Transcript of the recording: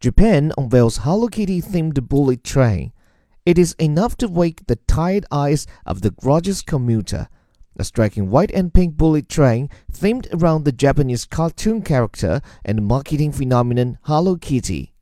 Japan unveils Hello Kitty themed bullet train. It is enough to wake the tired eyes of the gorgeous commuter. A striking white and pink bullet train themed around the Japanese cartoon character and marketing phenomenon Hello Kitty.